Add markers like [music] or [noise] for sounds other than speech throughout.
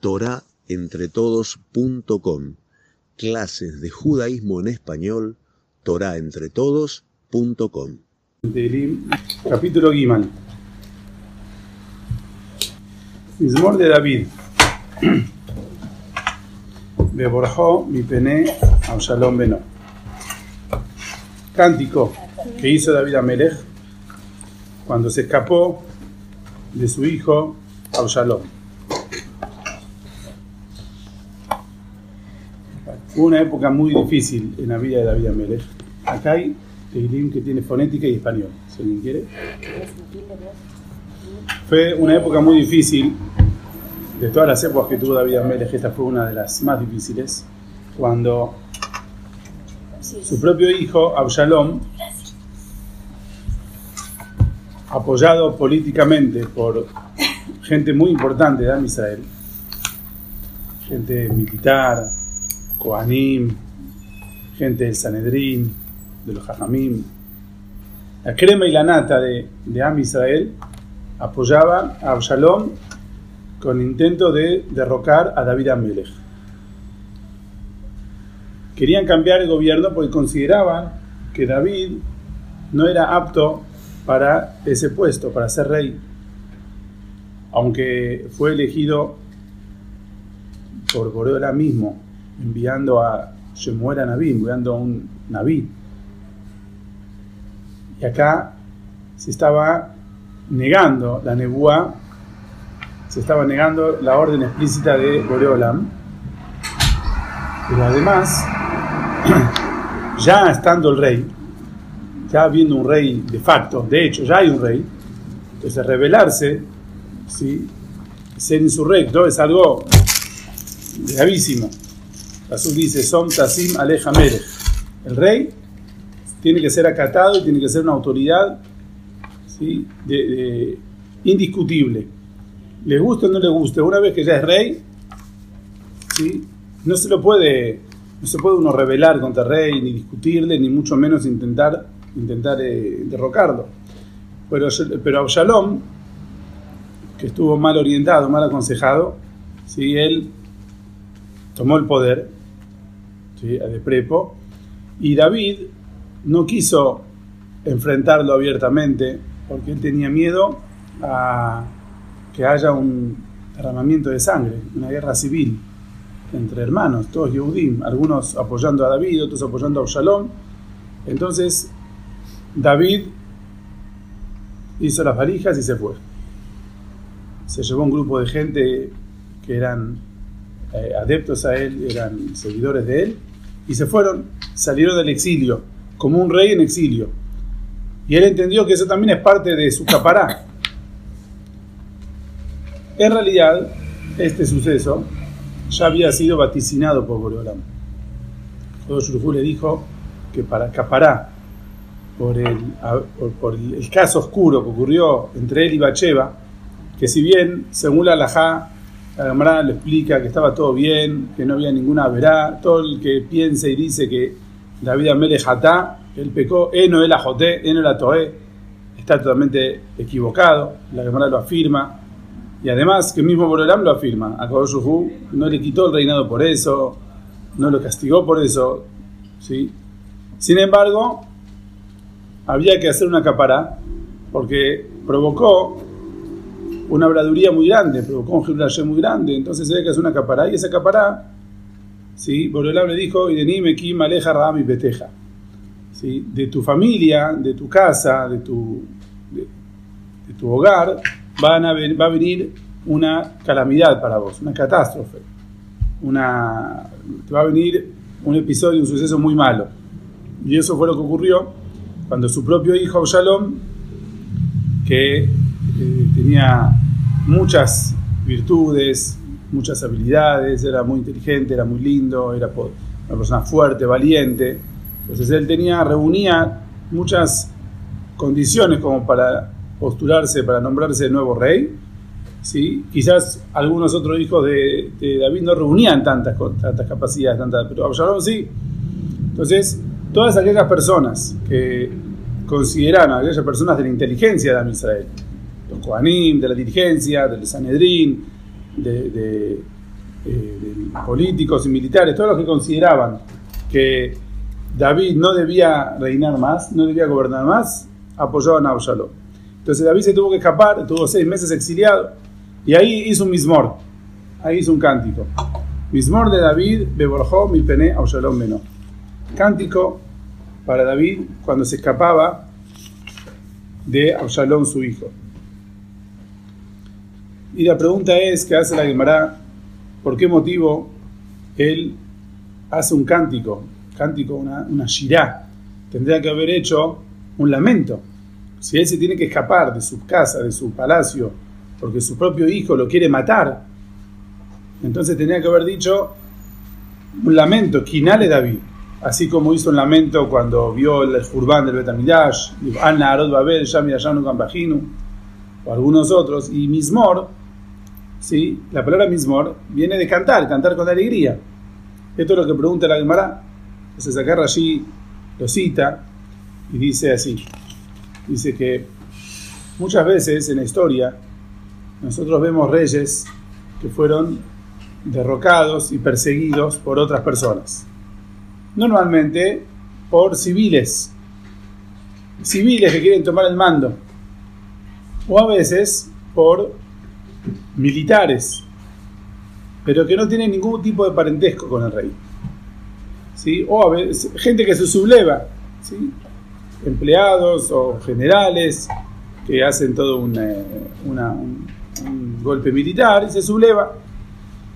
torahentretodos.com. Clases de judaísmo en español, torahentretodos.com. Capítulo Gimal. Mismor de David. [clears throat] Beborjó mi pené a Beno. Cántico que hizo David Amelech cuando se escapó de su hijo Absalom. Fue una época muy difícil en la vida de David Amelech. Acá hay Teilim que tiene fonética y español, si alguien quiere. Fue una época muy difícil. De todas las épocas que tuvo David Amelech, esta fue una de las más difíciles. Cuando su propio hijo, Absalom, apoyado políticamente por gente muy importante de Israel, gente militar, Kohanim, gente del Sanedrín, de los Jajamim, la crema y la nata de, Am Israel apoyaba a Absalom con intento de derrocar a David Amelech. Querían cambiar el gobierno porque consideraban que David no era apto para ese puesto, para ser rey. Aunque fue elegido por Boreola mismo, enviando a Shemuel a Naví, enviando a un Naví. Y acá se estaba negando la nebúa, se estaba negando la orden explícita de Boreolam. Pero además, [clears throat] ya estando el rey, ya habiendo un rey de facto, de hecho ya hay un rey, entonces rebelarse, ¿sí? ser insurrecto es algo gravísimo. Azul dice, Som Tasim Aleja El rey tiene que ser acatado y tiene que ser una autoridad ¿sí? indiscutible. Le guste o no le guste, una vez que ya es rey, ¿sí? no se lo puede, no se puede uno rebelar contra el rey, ni discutirle, ni mucho menos intentar, intentar eh, derrocarlo. Pero, pero Absalom, que estuvo mal orientado, mal aconsejado, ¿sí? él tomó el poder de Prepo, y David no quiso enfrentarlo abiertamente porque él tenía miedo a que haya un derramamiento de sangre, una guerra civil entre hermanos, todos Yehudim, algunos apoyando a David, otros apoyando a Absalom. Entonces, David hizo las valijas y se fue. Se llevó un grupo de gente que eran eh, adeptos a él, eran seguidores de él, y se fueron, salieron del exilio, como un rey en exilio. Y él entendió que eso también es parte de su capará. En realidad, este suceso ya había sido vaticinado por Boreolam. Jodoshurufú le dijo que para capará, por el, por, caso oscuro que ocurrió entre él y Bacheva, que si bien, según la Lajá, la Gemara le explica que estaba todo bien, que no había ninguna verá. Todo el que piense y dice que David Amele Jatá, él pecó, Eno el Ajoté, Eno la Toé, está totalmente equivocado. La Gemara lo afirma. Y además que el mismo Borolam lo afirma. A Kodoshuhu no le quitó el reinado por eso, no lo castigó por eso. ¿sí? Sin embargo, había que hacer una capara porque provocó una habladuría muy grande, provocó un Giblaye muy grande, entonces ve que es una capará, y esa capará, ¿sí? Boreolam le dijo, y de Nime, Kim, Aleja, Ram y Peteja, ¿sí? De tu familia, de tu casa, de tu, de, tu hogar, a va a venir una calamidad para vos, una catástrofe, una, te va a venir un episodio, un suceso muy malo. Y eso fue lo que ocurrió cuando su propio hijo Absalom, que eh, tenía muchas virtudes, muchas habilidades, era muy inteligente, era muy lindo, era una persona fuerte, valiente. Entonces él tenía, reunía muchas condiciones como para postularse, para nombrarse el nuevo rey. ¿sí? Quizás algunos otros hijos de, David no reunían tantas, capacidades, tantas, pero Absalom sí. Entonces, todas aquellas personas que consideran a aquellas personas de la inteligencia de Israel, los de la dirigencia, del Sanedrín, de, eh, políticos y militares, todos los que consideraban que David no debía reinar más, no debía gobernar más, apoyaban a Absalom. Entonces David se tuvo que escapar, tuvo seis meses exiliado, y ahí hizo un mismor, ahí hizo un cántico. Mismor de David, Beborjó, mi pene, Absalom menor. Cántico para David cuando se escapaba de Absalón, su hijo. Y la pregunta es, ¿qué hace la Gemara? ¿Por qué motivo él hace un cántico? Cántico, una, una shirá. Tendría que haber hecho un lamento. Si él se tiene que escapar de su casa, de su palacio, porque su propio hijo lo quiere matar, entonces tendría que haber dicho un lamento, Kinale David así como hizo un lamento cuando vio el Jurbán del Betamidash, Anna Arod Babel, Yamirayanu Kambajinu, o algunos otros, y Mismor, ¿sí? la palabra Mismor viene de cantar, cantar con alegría. Esto es lo que pregunta la Gemara. Entonces acá allí lo cita y dice así, dice que muchas veces en la historia nosotros vemos reyes que fueron derrocados y perseguidos por otras personas normalmente por civiles, civiles que quieren tomar el mando, o a veces por militares, pero que no tienen ningún tipo de parentesco con el rey. O gente que se subleva, ¿sí? empleados o generales que hacen todo un, eh, un golpe militar y se subleva.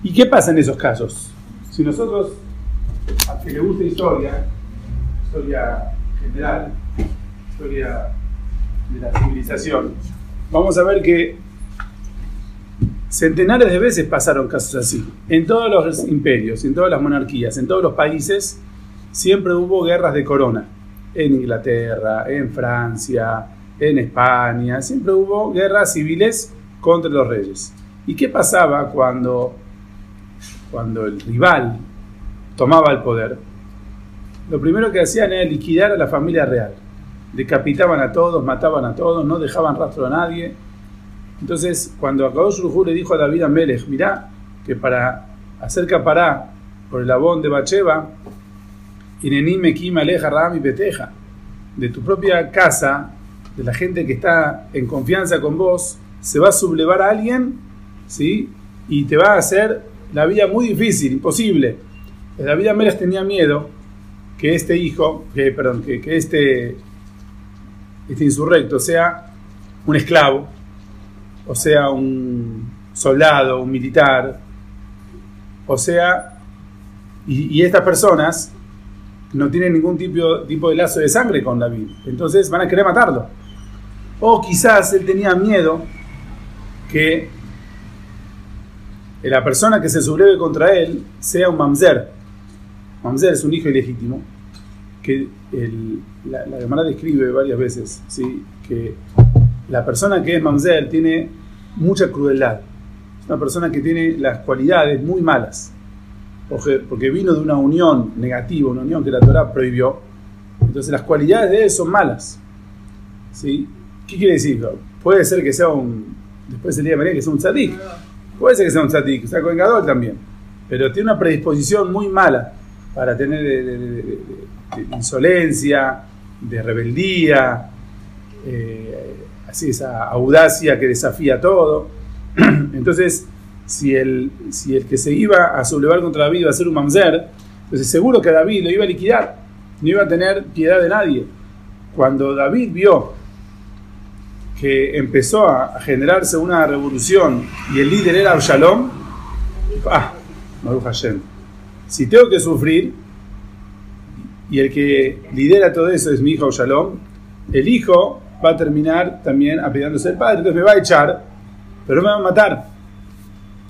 ¿Y qué pasa en esos casos? Si nosotros a que le guste historia, historia general, historia de la civilización, vamos a ver que centenares de veces pasaron casos así. En todos los imperios, en todas las monarquías, en todos los países, siempre hubo guerras de corona. En Inglaterra, en Francia, en España, siempre hubo guerras civiles contra los reyes. ¿Y qué pasaba cuando, cuando el rival tomaba el poder, lo primero que hacían era liquidar a la familia real. Decapitaban a todos, mataban a todos, no dejaban rastro a nadie. Entonces, cuando Akadosh Rujú le dijo a David Amelech, mirá, que para hacer capará por el abón de Bacheva, Inenime Kim Aleja Ram y Peteja, de tu propia casa, de la gente que está en confianza con vos, se va a sublevar a alguien, ¿sí? Y te va a hacer la vida muy difícil, imposible. David Amérez tenía miedo que este hijo, que, perdón, que, este, este insurrecto sea un esclavo, o sea un soldado, un militar, o sea, y, estas personas no tienen ningún tipo, tipo de lazo de sangre con David, entonces van a querer matarlo. O quizás él tenía miedo que la persona que se subleve contra él sea un mamzer, Mamzer es un hijo ilegítimo, que la, la describe varias veces, ¿sí? que la persona que es Mamzer tiene mucha crueldad. Es una persona que tiene las cualidades muy malas, porque, vino de una unión negativa, una unión que la Torah prohibió. Entonces las cualidades de él son malas. ¿sí? ¿Qué quiere decir? Puede ser que sea un, después el día de mañana que sea un tzadik. Puede ser que sea un tzadik, sea vengador también. Pero tiene una predisposición muy mala para tener insolencia, de rebeldía, eh, esa audacia que desafía todo. [clears throat] Entonces, si el, si el que se iba a sublevar contra David iba a ser un mamzer, entonces seguro que David lo iba a liquidar, no iba a tener piedad de nadie. Cuando David vio que empezó a, generarse una revolución y el líder era Absalom, ah, Maruch Hashem si tengo que sufrir, y el que lidera todo eso es mi hijo Shalom, el hijo va a terminar también apidándose el padre, entonces me va a echar, pero no me va a matar.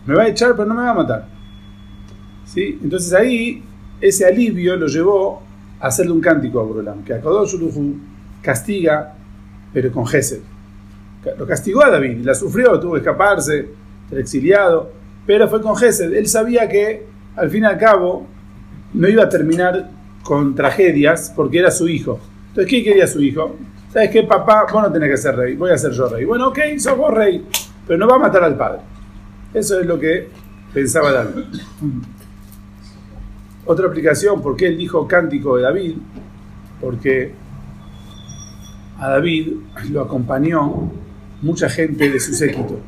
Me va a echar, pero no me va a matar. ¿Sí? Entonces ahí ese alivio lo llevó a hacerle un cántico a Borolam, que a Kadosh castiga, pero con Gesed. Lo castigó a David, la sufrió, tuvo que escaparse, ser exiliado, pero fue con Gesed. Él sabía que al fin y al cabo no iba a terminar con tragedias porque era su hijo. Entonces, ¿qué quería su hijo? ¿Sabes qué, papá? Vos no tenés que ser rey, voy a ser yo rey. Bueno, ok, sos vos rey, pero no va a matar al padre. Eso es lo que pensaba David. Otra aplicación, ¿por qué él dijo cántico de David? Porque a David lo acompañó mucha gente de su séquito.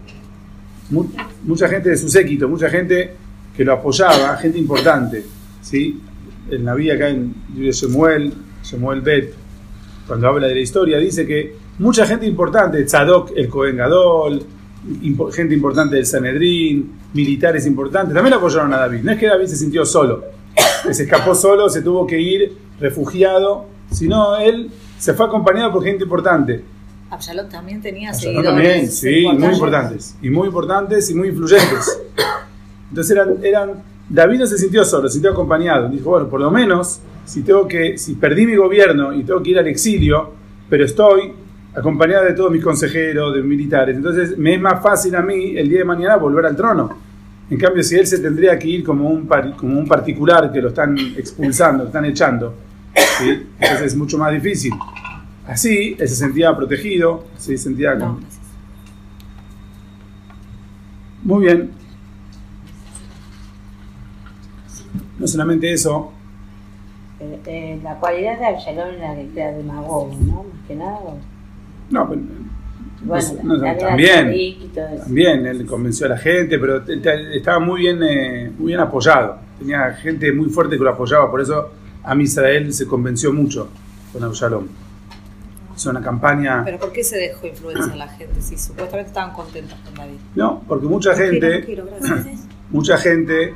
mucha gente de su séquito, mucha gente que lo apoyaba, gente importante. ¿sí? En la vida acá en Samuel, Samuel Bet, cuando habla de la historia, dice que mucha gente importante, Tzadok el Cohen Gadol, gente importante del Sanedrín, militares importantes, también apoyaron a David. No es que David se sintió solo, se escapó solo, se tuvo que ir refugiado, sino él se fue acompañado por gente importante. Absalón también tenía Absalón también, sí, muy importantes, y muy importantes y muy influyentes. Entonces eran, eran, David no se sintió solo, se sintió acompañado. Dijo, bueno, por lo menos, si tengo que, si perdí mi gobierno y tengo que ir al exilio, pero estoy acompañado de todos mis consejeros, de militares, entonces me es más fácil a mí el día de mañana volver al trono. En cambio, si él se tendría que ir como un, como un particular que lo están expulsando, lo están echando, entonces es mucho más difícil. Así, él se sentía protegido, se sentía... Muy bien. No solamente eso. Eh, eh, la cualidad de Absalón era que era demagogo, ¿no? Más que nada. No, pero, bueno, también, también él convenció a la gente, pero estaba muy bien, eh, muy bien apoyado. Tenía gente muy fuerte que lo apoyaba, por eso a Israel se convenció mucho con Absalón. Hizo una campaña. ¿Pero por qué se dejó influenciar la gente si supuestamente estaban contentos con David? No, porque mucha gente, [clears throat] mucha gente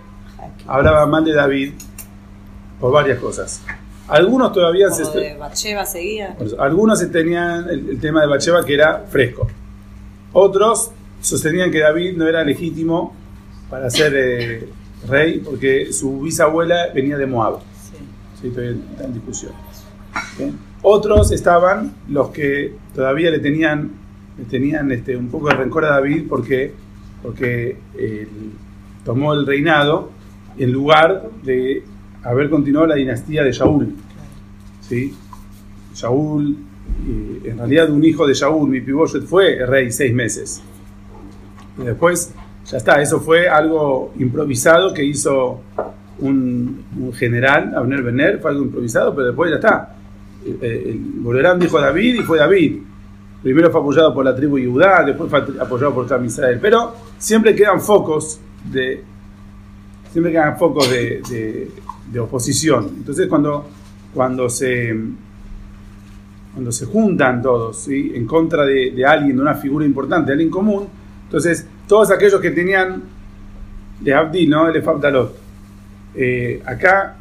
hablaba mal de David por varias cosas. Algunos todavía se. de Bacheva seguía. Algunos tenían el, tema de Bacheva que era fresco. Otros sostenían que David no era legítimo para ser eh, rey porque su bisabuela venía de Moab. Sí. Sí, todavía está en discusión. Otros estaban los que todavía le tenían, le tenían este, un poco de rencor a David porque, porque tomó el reinado en lugar de haber continuado la dinastía de Shaul. ¿sí? Shaul, en realidad un hijo de Shaul, mi Piboshet, fue rey seis meses. Y después, ya está, eso fue algo improvisado que hizo un, general, Abner Bener, fue algo improvisado, pero después ya está. Volverán dijo David y fue David. Primero fue apoyado por la tribu Judá, después fue apoyado por Tam Israel. Pero siempre quedan focos de siempre quedan focos de, de, oposición. Entonces cuando, cuando, se, cuando se juntan todos en contra de, alguien, de una figura importante, de alguien común, entonces todos aquellos que tenían de Abdi, ¿no? El Abdalot, eh, acá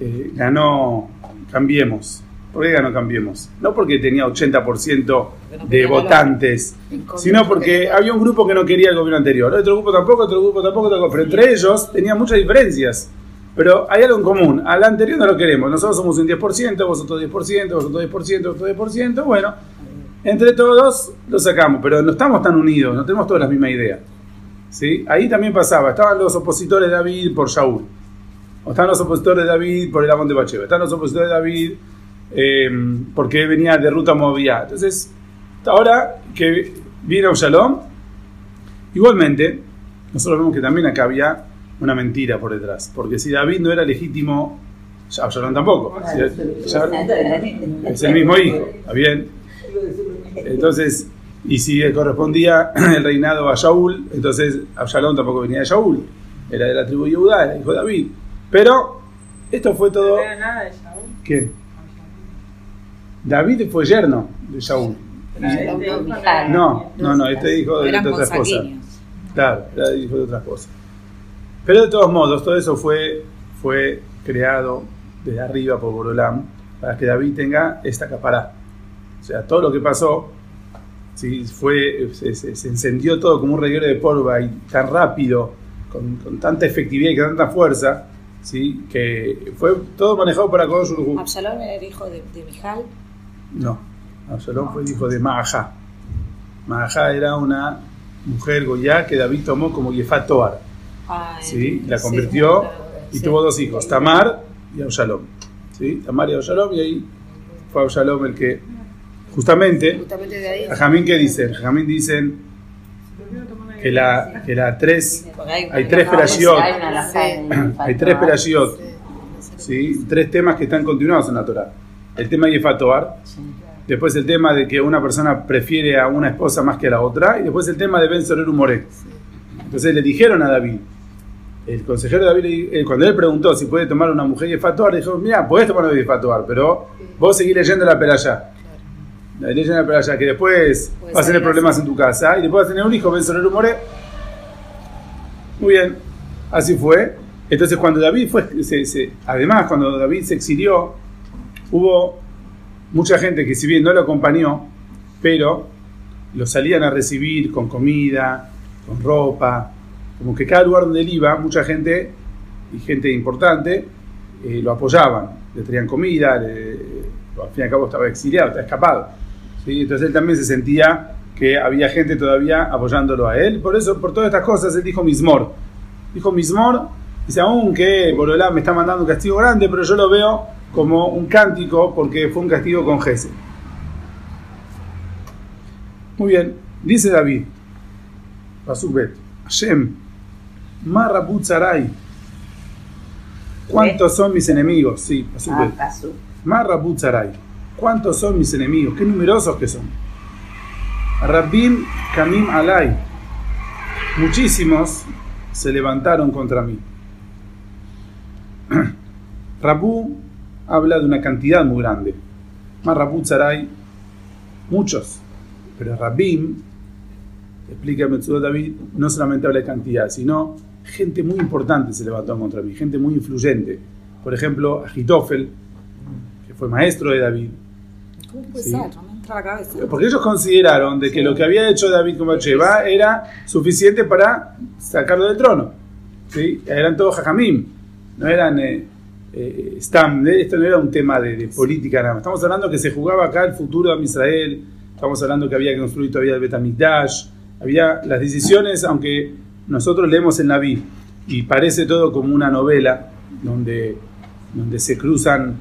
eh, ganó Cambiemos. ¿Por qué ganó Cambiemos? No porque tenía 80% de votantes, sino porque había un grupo que no quería el gobierno anterior, otro grupo tampoco, otro grupo tampoco, pero entre ellos tenían muchas diferencias. Pero hay algo en común, al anterior no lo queremos, nosotros somos un 10%, vosotros 10%, vosotros 10%, vosotros 10%, bueno, entre todos lo sacamos, pero no estamos tan unidos, no tenemos todas la misma idea. ¿Sí? Ahí también pasaba, estaban los opositores de David por Shaul, o estaban los opositores de David por el Amón de Bacheva, estaban los opositores de David eh, porque venía de ruta movida. Entonces, ahora que viene Absalom, igualmente, nosotros vemos que también acá había una mentira por detrás, porque si David no era legítimo, Absalom tampoco. es el mismo hijo, ¿está bien? Entonces, y si correspondía [clears throat] el reinado a Shaul, entonces Absalom tampoco venía de Shaul, era de la tribu de Judá, era hijo de David. Pero esto fue todo. ¿No era nada de Shaul? ¿Qué? David fue yerno de Shaul. No, no, no, este hijo de, otras cosas. Claro, era hijo de otras cosas. Pero de todos modos, todo eso fue, fue creado desde arriba por Borolam para que David tenga esta capará. O sea, todo lo que pasó, ¿sí? fue, se, encendió todo como un reguero de polvo y tan rápido, con, tanta efectividad y con tanta fuerza, ¿sí? que fue todo manejado para Kodosh Absalón era hijo de, de Mijal. No, Absalón fue hijo de Maajá. Maajá era una mujer goya que David tomó como Yefat Toar. ¿sí? La convirtió y tuvo dos hijos, Tamar y Absalom. ¿sí? Tamar y Absalom, y ahí fue Absalom el que, justamente, a Jamín, ¿qué dicen? Jamín dicen, que la, que la tres, hay, tres perashiot, hay tres perashiot, ¿sí? tres temas que están continuados en la Torah. El tema de Yefatoar, Sí. después el tema de que una persona prefiere a una esposa más que a la otra, y después el tema de Ben Sorer Moré. Entonces le dijeron a David, el consejero David, le- eh, cuando él preguntó si puede tomar una mujer Yefatoar, dijo, mira, puedes tomar una Yefatoar, pero vos seguís leyendo la peralla. La leyendo la peralla, que después Puede vas a tener problemas así. en tu casa, y después vas a tener un hijo, Ben Sorer Moré. Muy bien, así fue. Entonces cuando David fue, se- se- además cuando David se exilió, hubo mucha gente que si bien no lo acompañó, pero lo salían a recibir con comida, con ropa, como que cada lugar donde él iba, mucha gente y gente importante eh, lo apoyaban, le traían comida, le- al fin y al cabo estaba exiliado, estaba escapado. ¿sí? Entonces él también se sentía que había gente todavía apoyándolo a él, por eso, por todas estas cosas, él dijo Mismor. Dijo Mismor, dice, aunque Borolá me está mandando un castigo grande, pero yo lo veo como un cántico porque fue un castigo con Gesed. Muy bien, dice David, Pasuk Bet, Hashem, Marrabut Sarai, ¿cuántos son mis enemigos? Sí, Pasuk Ah, Bet. pasó. Marrabut Sarai, ¿cuántos son mis enemigos? Qué numerosos que son. Rabim Kamim Alay, muchísimos se levantaron contra mí. [clears throat] Rabu habla de una cantidad muy grande. Marrabut Sarai, muchos. Pero Rabim, explica Metzudo David, no solamente habla de cantidad, sino gente muy importante se levantó contra mí, gente muy influyente. Por ejemplo, Agitofel, que fue maestro de David. ¿Cómo puede Sí. ser? No me entra la cabeza. Porque ellos consideraron de que lo que había hecho David con Bathsheba era suficiente para sacarlo del trono. ¿sí? Eran todos jajamim, no eran eh, eh, stam. Esto no era un tema de, de política nada más. Estamos hablando que se jugaba acá el futuro de Israel. Estamos hablando que había que construir todavía el Betamikdash. Había las decisiones, aunque nosotros leemos el Naví y parece todo como una novela donde, donde se cruzan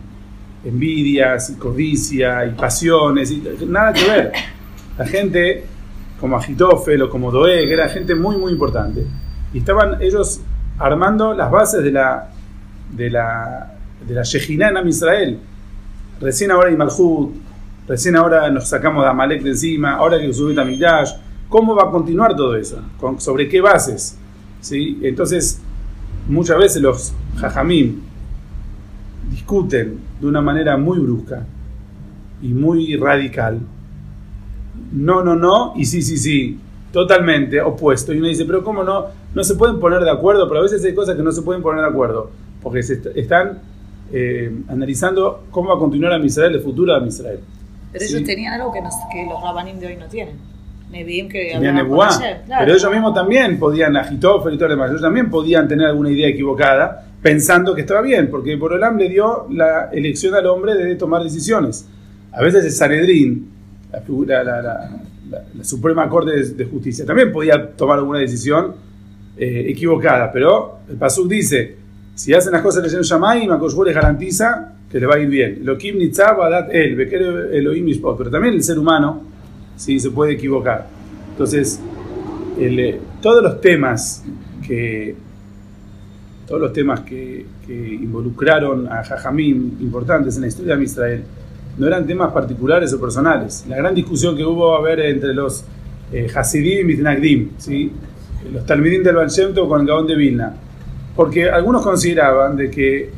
envidias y codicia y pasiones y nada que ver. La gente como Agitofel o como Doeg era gente muy muy importante y estaban ellos armando las bases de la de la de la en Am Israel. Recién ahora hay Malhut, recién ahora nos sacamos de Amalek de encima, ahora que sube Tamigdash. ¿Cómo va a continuar todo eso? ¿Con- ¿Sobre qué bases? ¿Sí? Entonces, muchas veces los jajamim discuten de una manera muy brusca y muy radical. No, no, no, y sí, sí, sí, totalmente opuesto. Y uno dice, pero ¿cómo no? No se pueden poner de acuerdo, pero a veces hay cosas que no se pueden poner de acuerdo, porque se est- están eh, analizando cómo va a continuar a Israel, el futuro de Israel. Pero Sí. ellos tenían algo que, nos- que los rabanim de hoy no tienen. Nevi'im que Tenían Nebuá, ayer, claro. pero ellos mismos también podían, Agitofel y todo lo demás, ellos también podían tener alguna idea equivocada pensando que estaba bien, porque Borolam le dio la elección al hombre de tomar decisiones. A veces el Sanedrín, la, figura, la, la- la- la Suprema Corte de, de Justicia, también podía tomar alguna decisión eh, equivocada, pero el Pasuk dice, si hacen las cosas leyendo Shamayim, Akoshbu les garantiza que le va a ir bien. Elohim Nitzab Adat El, Elohim pero también el ser humano sí se puede equivocar. Entonces, el, eh, todos los temas que todos los temas que, que involucraron a Jajamim importantes en la historia de Israel no eran temas particulares o personales. La gran discusión que hubo a ver entre los eh, Hasidim y Mitnagdim, ¿sí? los Talmidim del Baal Shem Tov con el Gaón de Vilna, porque algunos consideraban de que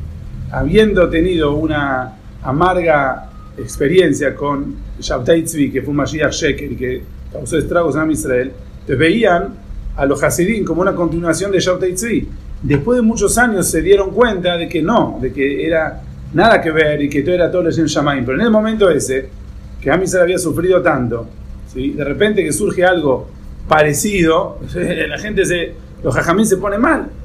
habiendo tenido una amarga experiencia con Shabtai Tzvi, que fue un Mashiach Sheker que causó estragos en Israel, veían a los Hasidim como una continuación de Shabtai Tzvi. Después de muchos años se dieron cuenta de que no, de que era nada que ver y que todo era todo leyendo Shamaim. Pero en el momento ese, que Am Israel había sufrido tanto, ¿sí? de repente que surge algo parecido, [laughs] la gente se, los jajamín se pone mal.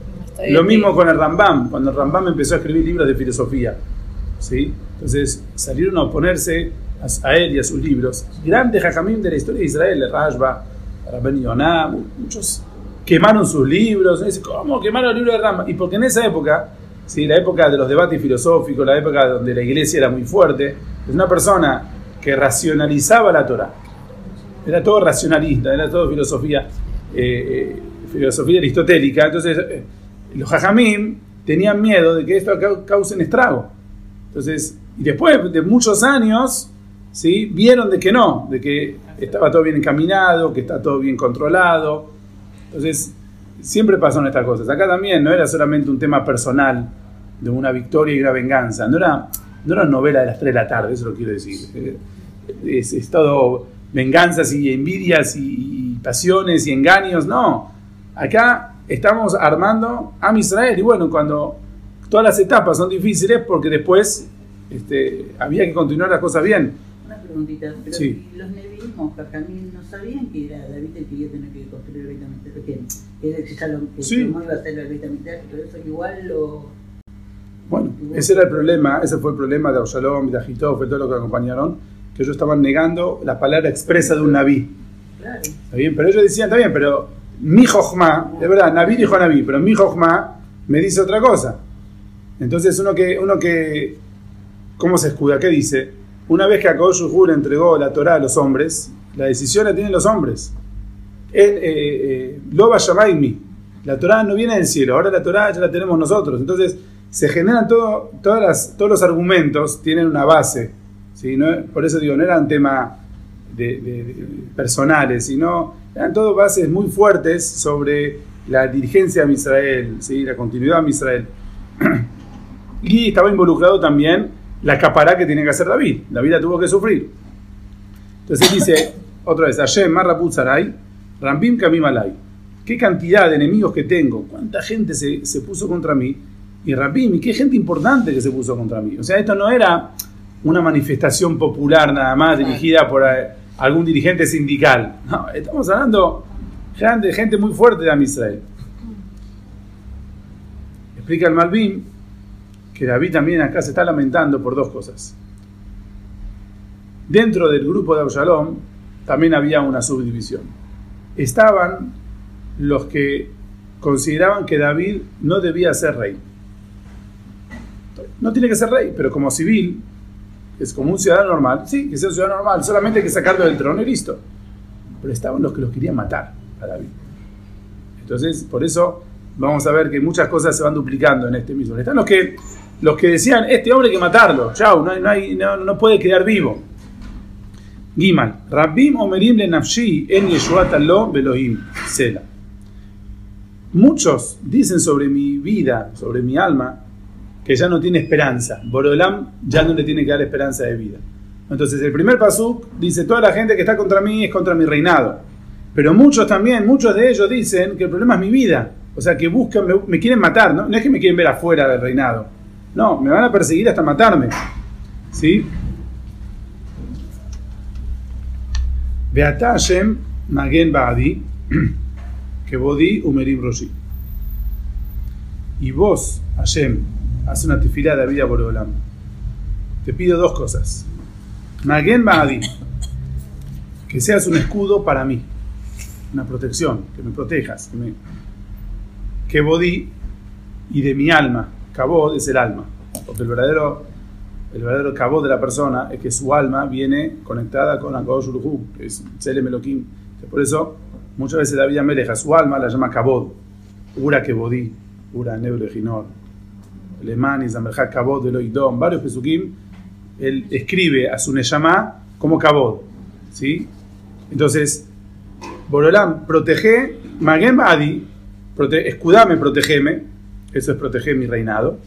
Lo mismo con el Rambam, cuando el Rambam empezó a escribir libros de filosofía. ¿sí? Entonces salieron a oponerse a, a él y a sus libros. Grandes jajamín de la historia de Israel, el Rashba, Rabben Yonah, mu- muchos quemaron sus libros. ¿Cómo quemaron el libro de Rambam? Y porque en esa época, ¿sí? la época de los debates filosóficos, la época donde la iglesia era muy fuerte, es una persona que racionalizaba la Torah. Era todo racionalista, era todo filosofía. eh, filosofía aristotélica. Entonces, eh, los jajamim tenían miedo de que esto cau- cause un estrago. Entonces, y después de muchos años, ¿sí? vieron de que no, de que estaba todo bien encaminado, que está todo bien controlado. Entonces, siempre pasaron estas cosas. Acá también no era solamente un tema personal de una victoria y una venganza, no era, no era novela de las 3 de la tarde, eso lo quiero decir. Eh, Es, es todo venganzas y envidias y, y pasiones y engaños, no. Acá estamos armando a Israel y bueno, cuando todas las etapas son difíciles porque después este, había que continuar las cosas bien. Una preguntita, pero Sí. los nevismos, Jajamín, no sabían que era David el que iba a tener que construir el HaMikdash, que, que, Salom- que Sí. Iba a hacer el y todo eso igual lo... Bueno, ese era el problema, ese fue el problema de Absalom de Agitof y todo lo que acompañaron, que ellos estaban negando la palabra expresa de un naví. Claro. ¿Está bien? Pero ellos decían, está bien, pero mi Jochma, de verdad, Naví dijo Naví, pero mi Jochma me dice otra cosa. Entonces uno que, uno que, ¿cómo se escuda? ¿Qué dice? Una vez que Akadosh entregó la Torah a los hombres, la decisión la tienen los hombres. Él, eh, eh, lo va a llamar mí. La Torah no viene del cielo, ahora la Torah ya la tenemos nosotros. Entonces se generan todo, todas las, todos los argumentos, tienen una base. ¿sí? No- por eso digo, no era un tema de personales, sino eran todas bases muy fuertes sobre la dirigencia de Israel, ¿sí? la continuidad de Israel. [clears throat] y estaba involucrado también la capará que tenía que hacer David. David la tuvo que sufrir. Entonces dice, [laughs] otra vez, Hashem, Marraput Sarai, Rambim Kamim Alay. ¿Qué cantidad de enemigos que tengo? ¿Cuánta gente se, se puso contra mí? Y Rambim, ¿y qué gente importante que se puso contra mí? O sea, esto no era una manifestación popular nada más dirigida por eh, algún dirigente sindical. [laughs] No, estamos hablando de gente muy fuerte de Am Israel. Explica el Malvin que David también acá se está lamentando por dos cosas. Dentro del grupo de Absalom también había una subdivisión. Estaban los que consideraban que David no debía ser rey. No tiene que ser rey, pero como civil, es como un ciudadano normal. Sí, que sea un ciudadano normal, solamente hay que sacarlo del trono y listo. Pero estaban los que los querían matar a David. Entonces, por eso vamos a ver que muchas cosas se van duplicando en este mismo. Están los que, los que decían, este hombre hay que matarlo, chau, no, puede quedar vivo. Gimal, Rabbim Omerim le nafshi en Yeshuat lo Belohim, Sela. Muchos dicen sobre mi vida, sobre mi alma, que ya no tiene esperanza. Borolam ya no le tiene que dar esperanza de vida. Entonces, el primer pasuk dice: Toda la gente que está contra mí es contra mi reinado. Pero muchos también, muchos de ellos dicen que el problema es mi vida. O sea, que buscan, me, quieren matar, ¿no? Es que me quieren ver afuera del reinado. No, me van a perseguir hasta matarme. ¿Sí? Beata Hashem Magen Baadi, [clears throat] que Bodi Umerim Roshi. Y vos, Hashem, haz una tefilá de vida por Olam. Te pido dos cosas. Magen Baadi, que seas un escudo para mí, una protección, que me protejas, que, me, que Bodhi y de mi alma, Kabod es el alma, porque el verdadero, el verdadero Kabod de la persona es que su alma viene conectada con la Kadosh Uruhu, que es Selem Elohim. Por eso, muchas veces David Ameleja, su alma la llama Kabod, Ura que Bodhi, Ura Nebre Ginor, Lemani, Zamerja Kabod de Loidom, varios Pesukim, él escribe a su Neyamá como Kabod. ¿sí? Entonces, Borolam, protege, Magem Adi, prote, escudame, protegeme, eso es proteger mi reinado,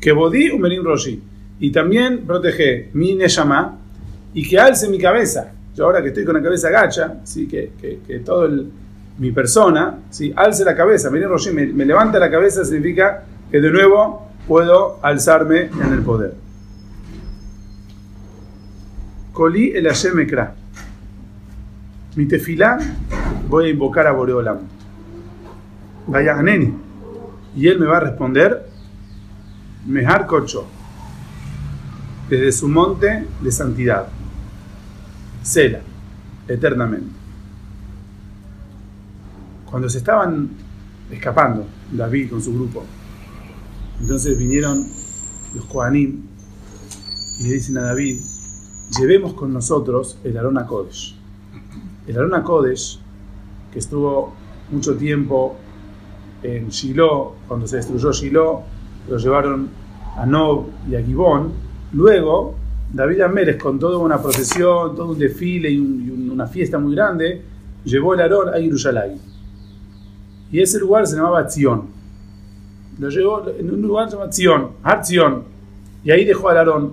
que Bodhi Umerim Roshi, y también protege mi Neyamá, y que alce mi cabeza. Yo ahora que estoy con la cabeza gacha, ¿sí? que, que, que todo el, mi persona, ¿sí? alce la cabeza, me, me levanta la cabeza, significa que de nuevo puedo alzarme en el poder. Colí el Hashem Ekra. Mi tefilá voy a invocar a Boreolam. Vaya neni. Y él me va a responder Mehar Kocho. Desde su monte de santidad. Sela. Eternamente. Cuando se estaban escapando, David con su grupo, entonces vinieron los Kohanim y le dicen a David, llevemos con nosotros el Arona Kodesh. El Arona Kodesh, que estuvo mucho tiempo en Shiloh, cuando se destruyó Shiloh, lo llevaron a Nob y a Gibón. Luego, David Amérez, con toda una procesión, todo un desfile y, un- y un- una fiesta muy grande, llevó el Aarón a Jerusalén. Y ese lugar se llamaba Zion. Lo llevó en un lugar llamado Zion, Har Zion. Y ahí dejó al Aarón.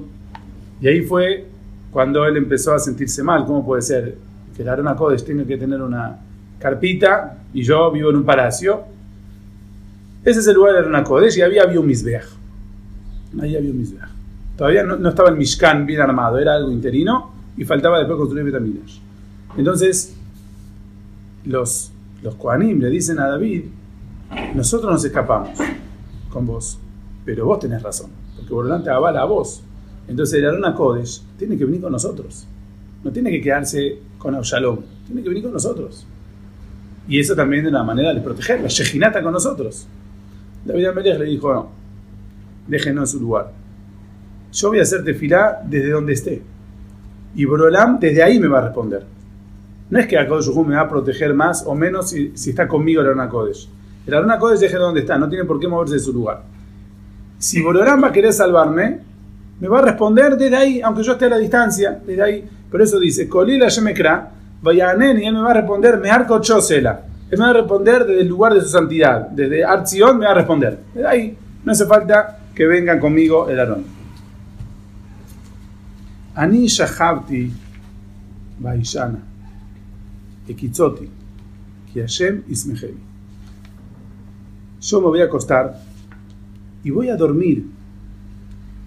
Y ahí fue cuando él empezó a sentirse mal. ¿Cómo puede ser que el Aarón Acodes tenga que tener una carpita y yo vivo en un palacio? Ese es el lugar del Aarón Acodes y había, un Mizbeach. Ahí había un Mizbeach. Todavía no, no estaba el Mishkan bien armado, era algo interino y faltaba después construir Betamidash. Entonces, los, los Kohanim le dicen a David, nosotros nos escapamos con vos, pero vos tenés razón, porque Borolán te avala a vos. Entonces el Arona Kodesh tiene que venir con nosotros, no tiene que quedarse con Absalom, tiene que venir con nosotros. Y eso también es una manera de proteger, la Shejinata con nosotros. David Amelech le dijo, no, déjenos en su lugar. Yo voy a hacer tefilá desde donde esté. Y Borolam desde ahí me va a responder. No es que Akodesh me va a proteger más o menos si, si está conmigo el Arona Kodesh. El Arona Kodesh deje donde está, no tiene por qué moverse de su lugar. Si Borolam va salvarme, me va a responder desde ahí, aunque yo esté a la distancia, desde ahí. Por eso dice, Kolila Shemekra, Vayanen, y él me va a responder, me arco chosela. Él me va a responder desde el lugar de su santidad. Desde Arzion me va a responder. Desde ahí, no hace falta que vengan conmigo el Aarón. Ani Shahabti Vaishana. Ekitzoti. Ki Hashem. Yo me voy a acostar y voy a dormir.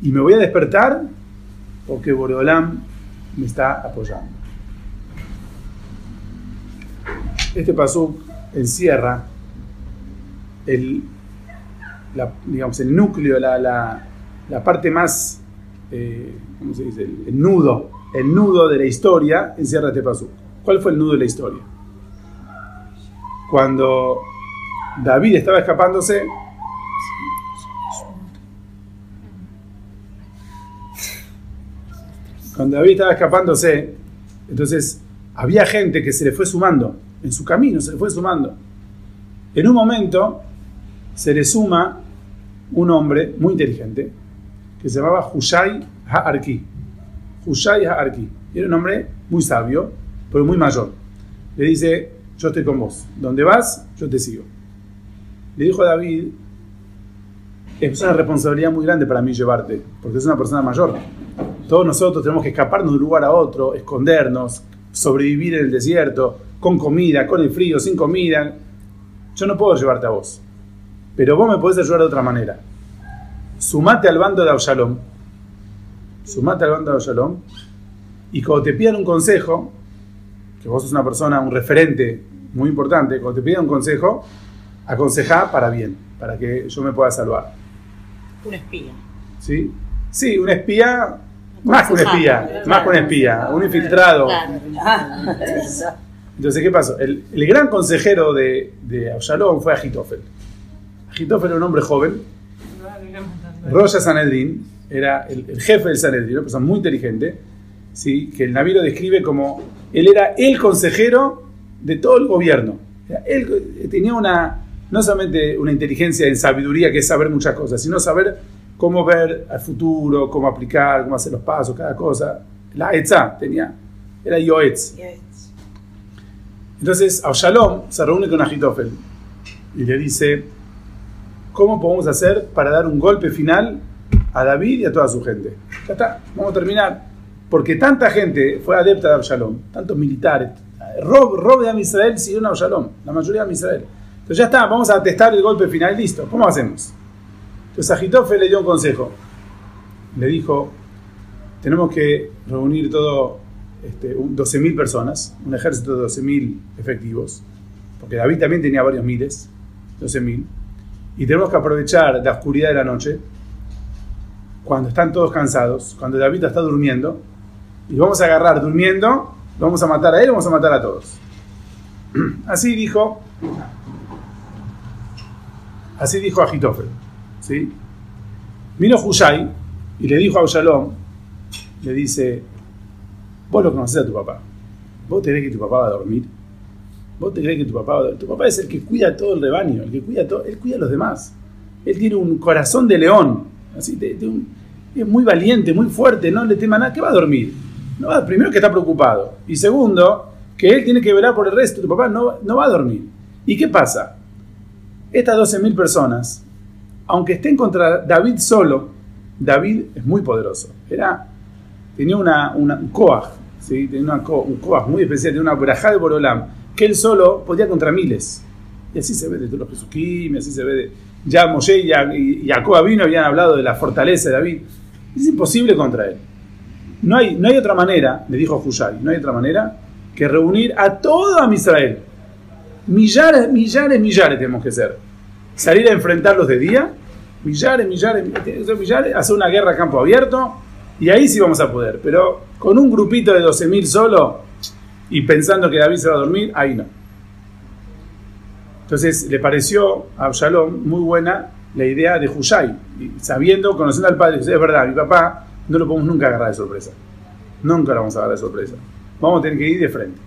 Y me voy a despertar porque Boreolam me está apoyando. Este pasú encierra el, la- digamos, el núcleo, la, la- la parte más, eh, ¿cómo se dice? El, nudo, el nudo de la historia encierra este pasú. ¿Cuál fue el nudo de la historia? Cuando David estaba escapándose, cuando David estaba escapándose, entonces había gente que se le fue sumando, en su camino se le fue sumando. En un momento se le suma un hombre muy inteligente que se llamaba Hushai Ha'arki. Hushai Ha'arki. Era un hombre muy sabio, pero muy mayor. Le dice, yo estoy con vos. Donde vas, yo te sigo. Le dijo a David, es una responsabilidad muy grande para mí llevarte, porque es una persona mayor. Todos nosotros tenemos que escaparnos de un lugar a otro, escondernos, sobrevivir en el desierto, con comida, con el frío, sin comida. Yo no puedo llevarte a vos, pero vos me podés ayudar de otra manera. Sumate al bando de Absalom, sumate al bando de Absalom, y cuando te pidan un consejo, que vos sos una persona, un referente muy importante, cuando te pidan un consejo, aconsejá para bien, para que yo me pueda salvar. Un espía. ¿Sí? Sí, un espía, más que un espía, más que un espía, un infiltrado. Entonces, ¿qué pasó? El, el gran consejero de, de Absalón fue Agitofel. Agitofel era un hombre joven, Roya Sanedrín, era el, el jefe del Sanedrín, una persona muy inteligente, ¿sí? que el navío describe como, él era el consejero de todo el gobierno. Él tenía una, no solamente una inteligencia en sabiduría, que es saber muchas cosas, sino saber cómo ver al futuro, cómo aplicar, cómo hacer los pasos, cada cosa. La Etza tenía, era Yoetz. Entonces Absalom se reúne con Agitofel y le dice, ¿cómo podemos hacer para dar un golpe final a David y a toda su gente? Ya está, vamos a terminar. Porque tanta gente fue adepta de Absalom, tantos militares, Rob, Rob de Amisrael siguieron a Absalom, la mayoría de Amisrael. Entonces ya está, vamos a testar el golpe final, listo, ¿cómo hacemos? Entonces Agitofel le dio un consejo. Le dijo, tenemos que reunir todo este, un- 12.000 personas, un ejército de 12.000 efectivos, porque David también tenía varios miles, 12.000, y tenemos que aprovechar la oscuridad de la noche, cuando están todos cansados, cuando David está durmiendo, y vamos a agarrar durmiendo, vamos a matar a él, vamos a matar a todos. [clears throat] Así dijo, así dijo Agitofel, ¿sí? Vino Hushai y le dijo a Absalom, le dice, vos lo conocés a tu papá, vos tenés que tu papá va a dormir. vos te crees que tu papá, tu papá es el que cuida todo el rebaño, el que cuida todo, él cuida a los demás. Él tiene un corazón de león, así, un- es muy valiente, muy fuerte, no le tema nada, ¿qué va a dormir? No va- primero que está preocupado, y segundo, que él tiene que velar por el resto, tu papá no, no va a dormir. ¿Y qué pasa? Estas 12.000 personas, aunque estén contra David solo, David es muy poderoso. Era, tenía una, una, un koach, ¿sí? tenía un koach muy especial, tenía una brajá de Borolam, que él solo podía contra miles. Y así se ve de todos los Jesuquim, y así se ve de... Ya Moshe y, Ya- y Jacob habían hablado de la fortaleza de David. Es imposible contra él. No hay, no hay otra manera, le dijo Hushai, no hay otra manera que reunir a todo a Israel. Millares, millares, millares tenemos que ser. Salir a enfrentarlos de día, millares, millares, millares, hacer una guerra a campo abierto, y ahí sí vamos a poder. Pero con un grupito de 12.000 solo y pensando que David se va a dormir, ahí no. Entonces le pareció a Absalom muy buena la idea de Hushai, sabiendo, conociendo al padre, es verdad, mi papá no lo podemos nunca agarrar de sorpresa. Nunca lo vamos a agarrar de sorpresa. Vamos a tener que ir de frente.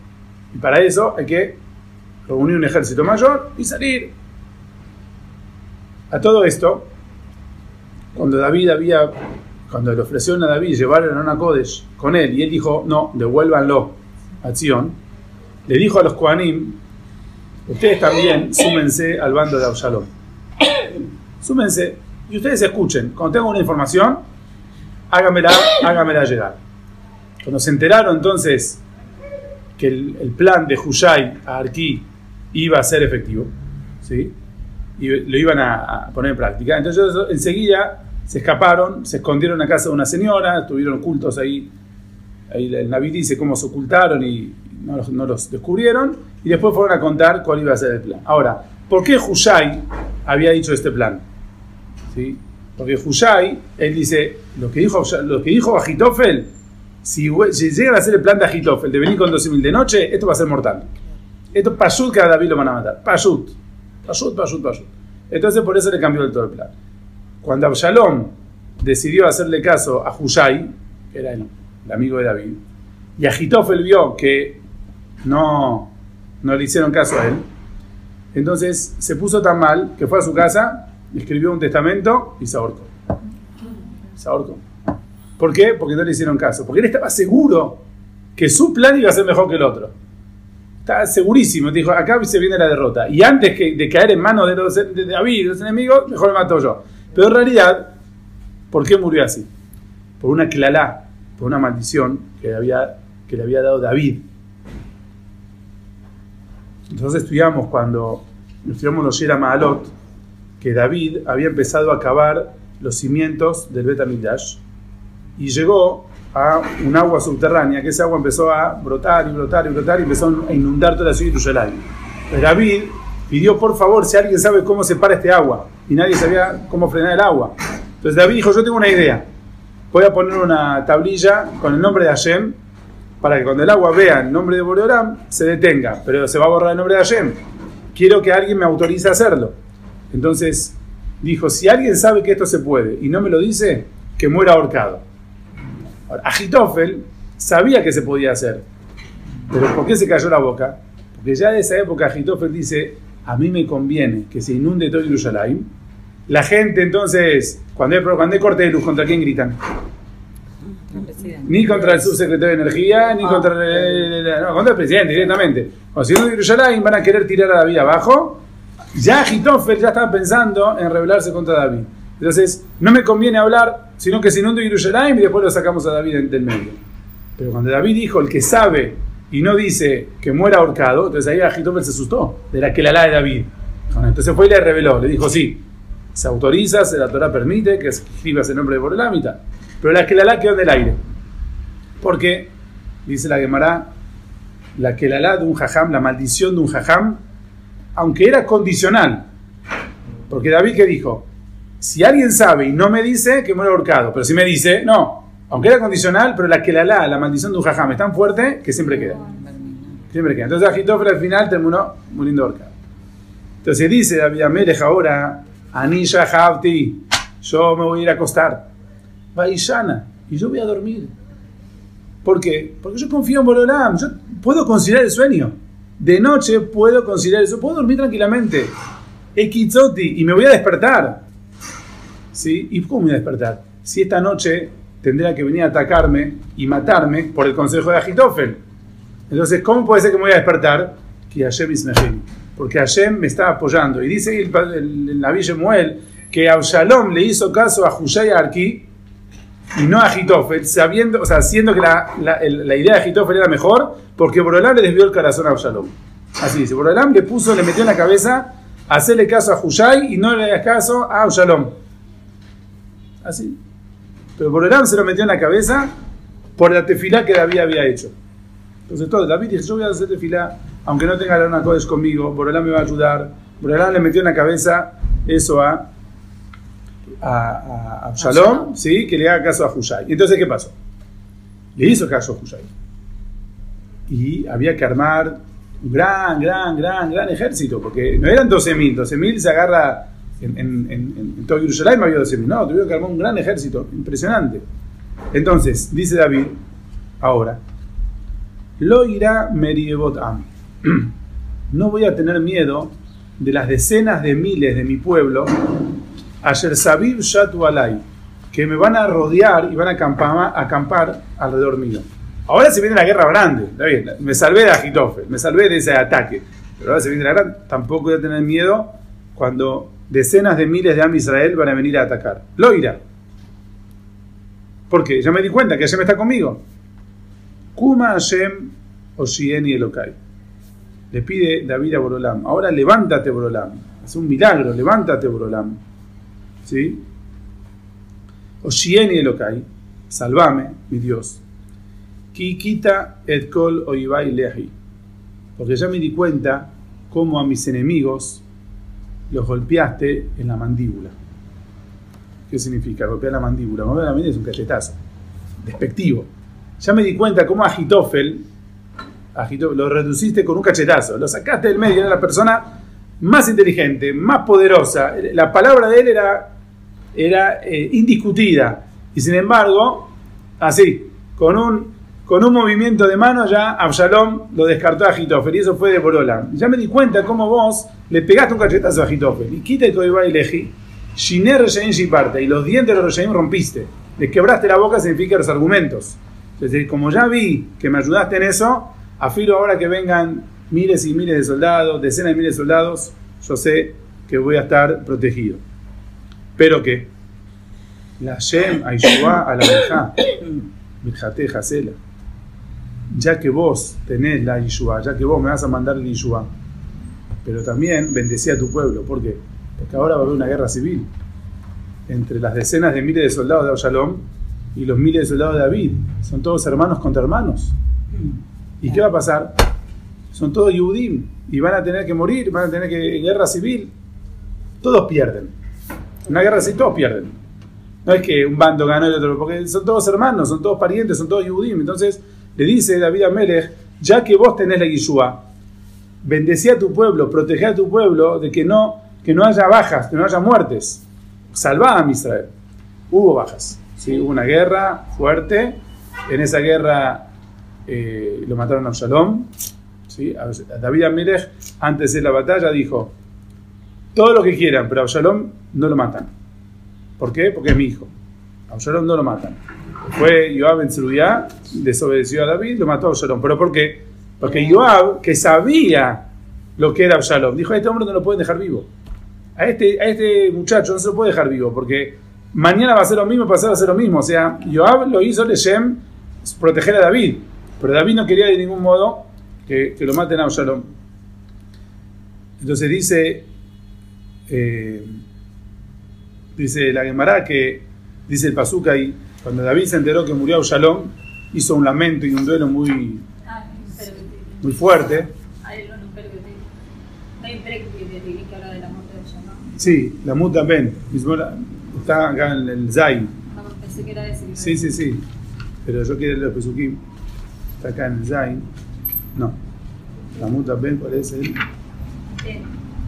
Y para eso hay que reunir un ejército mayor y salir. A todo esto, cuando David había, cuando le ofrecieron a David llevar a una Kodesh con él, y él dijo, no, devuélvanlo a Sion, le dijo a los Koanim, ustedes también súmense al bando de Absalom. [coughs] Súmense y ustedes escuchen. Cuando tengan una información, hágamela, hágamela llegar. Cuando se enteraron entonces que el, el plan de Hushai a Arquí iba a ser efectivo, ¿sí? y lo iban a, poner en práctica, entonces ellos enseguida se escaparon, se escondieron a casa de una señora, estuvieron ocultos ahí. ahí el Naví dice cómo se ocultaron y no los, no descubrieron, y después fueron a contar cuál iba a ser el plan. Ahora, ¿por qué Hushai había dicho este plan? ¿Sí? Porque Hushai, él dice, lo que dijo, lo que dijo Agitofel, si, si llegan a hacer el plan de Agitofel, de venir con 12.000 de noche, esto va a ser mortal. Esto Pashut que a David lo van a matar. Pashut. Pashut, Pashut, Pashut. Entonces por eso le cambió del todo el plan. Cuando Absalom decidió hacerle caso a Hushai, que era el, el amigo de David, y Agitofel vio que no, no le hicieron caso a él, entonces se puso tan mal que fue a su casa, escribió un testamento y se ahorcó. Se ahorcó. ¿Por qué? Porque no le hicieron caso. Porque él estaba seguro que su plan iba a ser mejor que el otro. Estaba segurísimo. Dijo, acá se viene la derrota. Y antes que, de caer en manos de, los, de David y los enemigos, mejor me mato yo. Pero en realidad, ¿por qué murió así? Por una clalá, por una maldición que, había, que le había dado David. Entonces estudiamos cuando estudiamos los Yera Maalot, que David había empezado a cavar los cimientos del Bet HaMikdash y llegó a un agua subterránea, que esa agua empezó a brotar y brotar y brotar y empezó a inundar toda la ciudad de Yerushalayim. David pidió por favor si alguien sabe cómo se para este agua y nadie sabía cómo frenar el agua. Entonces David dijo, yo tengo una idea, voy a poner una tablilla con el nombre de Hashem para que cuando el agua vea el nombre de Boreolam se detenga, pero se va a borrar el nombre de Hashem. Quiero que alguien me autorice a hacerlo. Entonces dijo, si alguien sabe que esto se puede y no me lo dice, que muera ahorcado. Ahora, Agitofel sabía que se podía hacer, pero ¿por qué se cayó la boca? Porque ya de esa época Agitofel dice, a mí me conviene que se inunde todo Jerusalén. La gente entonces, cuando hay, cuando hay corte de luz, ¿contra quién gritan? Ni contra el subsecretario de Energía, ni contra el, no, contra el presidente directamente. Cuando se inunde Jerusalén van a querer tirar a David abajo. Ya Agitofel ya estaba pensando en rebelarse contra David. Entonces, no me conviene hablar, sino que se inunde Jerusalén y después lo sacamos a David del medio. Pero cuando David dijo, el que sabe y no dice que muera ahorcado, entonces ahí Agitofel se asustó de la que la de David. Entonces fue y le reveló, le dijo, sí, se autoriza, se la Torah permite que escribas el nombre de Borelamita, pero la que la quedó en el aire. Porque, dice la Gemara, la que la de un jajam, la maldición de un jajam, aunque era condicional, porque David que dijo, si alguien sabe y no me dice que muera ahorcado, pero si me dice, no, aunque era condicional, pero la que la la, la maldición de un jajam es tan fuerte que siempre queda. Siempre queda. Entonces Agitofel al final terminó muriendo ahorcado. Entonces dice David Amelech ahora, Anisha Havti, yo me voy a ir a acostar. Vaishana, y yo voy a dormir. ¿Por qué? Porque yo confío en Borolam, yo puedo considerar el sueño. de noche puedo considerar eso, puedo dormir tranquilamente. Ekitzoti, y me voy a despertar. ¿Sí? ¿Y cómo me voy a despertar? Si esta noche tendría que venir a atacarme y matarme por el consejo de Agitofel. Entonces, ¿cómo puede ser que me voy a despertar? Que Hashem Ismehim. Porque Hashem me está apoyando. Y dice el, el, el Naví Shemuel que Absalom le hizo caso a Hushai Arki y no a Agitofel, sabiendo, o sea, siendo que la, la, el- la idea de Agitofel era mejor, porque Borolam le desvió el corazón a Absalom. Así dice, Borolam le puso, le metió en la cabeza hacerle caso a Hushai y no le hagas caso a Absalom. Así. Pero Borolam se lo metió en la cabeza por la tefilá que David había hecho. Entonces todo, David dijo, yo voy a hacer tefilá, aunque no tenga la Kodesh conmigo, Borolam me va a ayudar. Borolam le metió en la cabeza eso a, a, a Absalom, Absalom. ¿sí? que le haga caso a Hushai. Entonces, ¿qué pasó? Le hizo caso a Hushai. Y había que armar un gran, gran, gran, gran ejército, porque no eran 12.000, 12.000 se agarra en, en, en, todo Jerusalén había 12.000, no, tuvieron que armar un gran ejército, impresionante. Entonces, dice David, ahora, lo irá Meriebot Am. [clears throat] No voy a tener miedo de las decenas de miles de mi pueblo, Ayer Sabib Shatu Alay, que me van a rodear y van a acampar, acampar alrededor mío. Ahora se viene la guerra grande, está bien, me salvé de Agitofel, me salvé de ese ataque, pero ahora se viene la guerra, tampoco voy a tener miedo cuando decenas de miles de Am Israel van a venir a atacar. Lo irá. ¿Por qué? Ya me di cuenta que Hashem está conmigo. Kuma Hashem Oshieni Elokai. Le pide David a Borolam. Ahora levántate, Borolam. Es un milagro, levántate, Borolam. ¿Sí? Oshieni Elokai. Salvame, mi Dios. Kikita et kol oibai lehi. Porque ya me di cuenta cómo a mis enemigos los golpeaste en la mandíbula. ¿Qué significa? Golpear la mandíbula. Golpear la mandíbula es un cachetazo. Despectivo. Ya me di cuenta cómo Agitofel, lo reduciste con un cachetazo. Lo sacaste del medio. Era la persona más inteligente, más poderosa. La palabra de él era, era eh, indiscutida. Y sin embargo, así, con un, con un movimiento de mano ya Absalom lo descartó a Agitofel. Y eso fue de Borolam. Ya me di cuenta cómo vos le pegaste un cachetazo a Agitofel. Y quita y leji. Shiner Reshaim Shiparta, y los dientes de Reshaim rompiste. Le quebraste la boca significa los argumentos. Es decir, como ya vi que me ayudaste en eso, afilo ahora que vengan miles y miles de soldados, decenas de miles de soldados, yo sé que voy a estar protegido. Pero que la Shem Aishua a la Mejate Hasela, ya que vos tenés la Yeshua, ya que vos me vas a mandar el Yeshua, pero también bendecí a tu pueblo. ¿Por qué? Porque ahora va a haber una guerra civil entre las decenas de miles de soldados de Absalom y los miles de soldados de David. Son todos hermanos contra hermanos. ¿Y qué va a pasar? Son todos Yudim y van a tener que morir, van a tener que guerra civil. Todos pierden. Una guerra civil todos pierden. No es que un bando ganó y otro, porque son todos hermanos, son todos parientes, son todos Yudim. Entonces le dice David a Melech, ya que vos tenés la Yeshua, bendecí a tu pueblo, protegé a tu pueblo de que no, que no haya bajas, que no haya muertes. Salvá a Israel. Hubo bajas. ¿sí? Hubo una guerra fuerte. En esa guerra eh, lo mataron a Absalom. ¿sí? A David Amelech, antes de la batalla, dijo: Todo lo que quieran, pero a Absalom no lo matan. ¿Por qué? Porque es mi hijo. A Absalom no lo matan. Fue Joab en Zeruyá, desobedeció a David, lo mató a Absalom. ¿Pero por qué? Porque Joab, que sabía lo que era Absalom, dijo: A este hombre no lo pueden dejar vivo. A este, a este muchacho no se lo puede dejar vivo, porque mañana va a ser lo mismo, pasado va a ser lo mismo. O sea, Joab lo hizo Leshem proteger a David, pero David no quería de ningún modo que, que lo maten a Absalom. Entonces dice, eh, dice la Gemara que, dice el Pazuca ahí, cuando David se enteró que murió Absalom, hizo un lamento y un duelo muy, Ah, muy fuerte. Sí, la Mut también, mismo la- está acá en el Zain. No, pensé que era ese. que Sí, sí, sí. Pero yo quiero leer los Pesukim. Está acá en el Zain. No. La muta Ben, ¿cuál es el?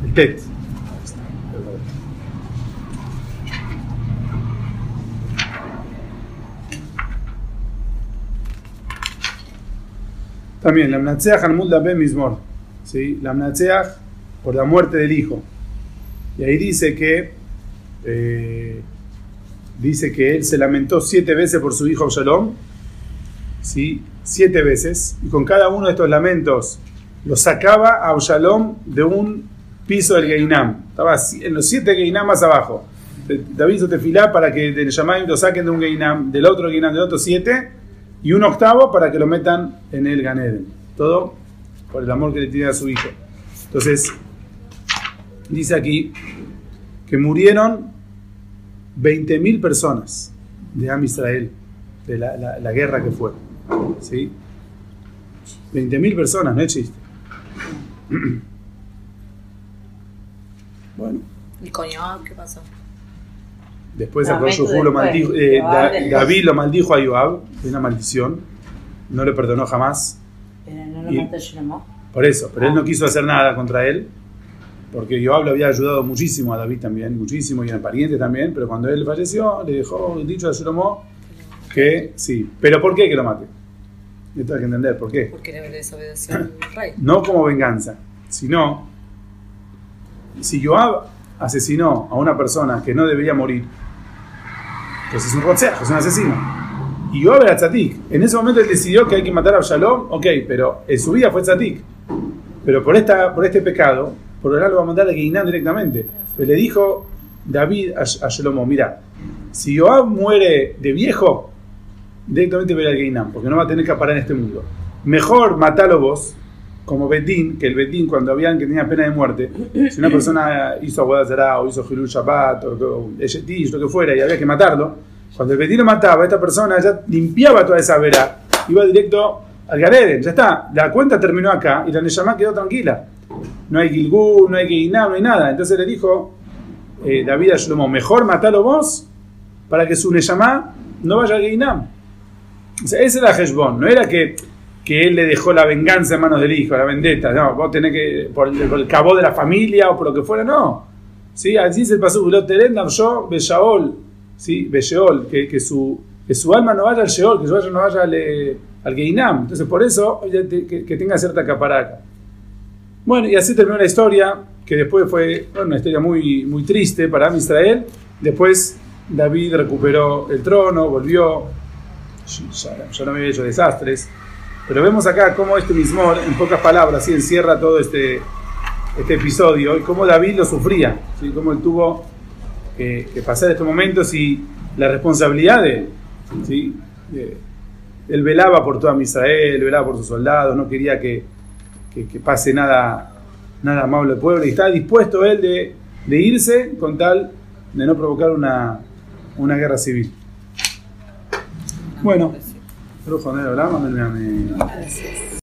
El Tet. También, la Mnatseach al Mut Ben Mismor. ¿sí? la Mnatseach, por la muerte del hijo. Y ahí dice que eh, dice que él se lamentó siete veces por su hijo Absalom, ¿sí? siete veces, y con cada uno de estos lamentos lo sacaba a Absalom de un piso del Geinam. Estaba en los siete Geinam más abajo. David hizo tefilá para que del Yamayim lo saquen de un Geinam, del otro Geinam, del otro siete, y un octavo para que lo metan en el Ganeden. Todo por el amor que le tiene a su hijo. Entonces, dice aquí que murieron 20.000 personas de Am Israel, de la, la- la guerra que fue. ¿Sí? 20.000 personas, no es chiste. [clears throat] Bueno, ¿Y con Joab qué pasó? después lo maldijo, eh. David lo maldijo a Joab, de una maldición, no le perdonó jamás. Pero no lo Y- mató Shlomo. Por eso, pero él no quiso hacer nada contra él, porque Joab lo había ayudado muchísimo a David también, muchísimo, y a pariente también, pero cuando él falleció, le dejó dicho a Shlomo que sí. ¿Pero por qué que lo mate? Esto hay que entender, ¿por qué? Porque le desobedeció al [clears throat] rey. No como venganza, sino, si Joab asesinó a una persona que no debería morir, pues es un rotzaj, es un asesino. Y Joab era tzadik. En ese momento él decidió que hay que matar a Absalom, ok, pero en su vida fue tzadik. Pero por, esta, por este pecado, por ahora lo va a mandar a Geinán directamente. Le dijo David a, a mira, si Joab muere de viejo, directamente va a Geinán, porque no va a tener que parar en este mundo. Mejor matalo vos, como Bedín, que el Bedín cuando habían que tenía pena de muerte, si una persona hizo Aguadazara o hizo Hilul Shabbat o, o Eshetish, lo que fuera, y había que matarlo, cuando el Bedín lo mataba, esta persona ya limpiaba toda esa vera, iba directo al Gareden, ya está, la cuenta terminó acá y la Neshama quedó tranquila. No hay Gilgul, no hay Geinam, no hay nada. Entonces le dijo eh, David a Shlomo, mejor matalo vos para que su Neshama no vaya. O sea, ese era Heshbon, no era que, que él le dejó la venganza en manos del hijo, la vendetta, no, vos tenés que, por el, cabo de la familia o por lo que fuera, no. ¿Sí? Así lo terendam yo, ¿sí? Que, que, su, que su alma no vaya al Sheol, que su alma no vaya al, eh, Geinam. Entonces, por eso, que, que tenga cierta caparaca. Bueno, y así terminó la historia, que después fue una historia muy, muy triste para Israel. Después David recuperó el trono, volvió, ya, ya no había hecho desastres. Pero vemos acá cómo este mismo, en pocas palabras, ¿sí? encierra todo este, este episodio y cómo David lo sufría, ¿sí? cómo él tuvo que, que pasar estos momentos y la responsabilidad de él. ¿sí? Él velaba por toda Israel, velaba por sus soldados, no quería que, que, que pase nada, nada malo al pueblo y estaba dispuesto él de, de irse con tal de no provocar una, una guerra civil. Bueno. Gracias.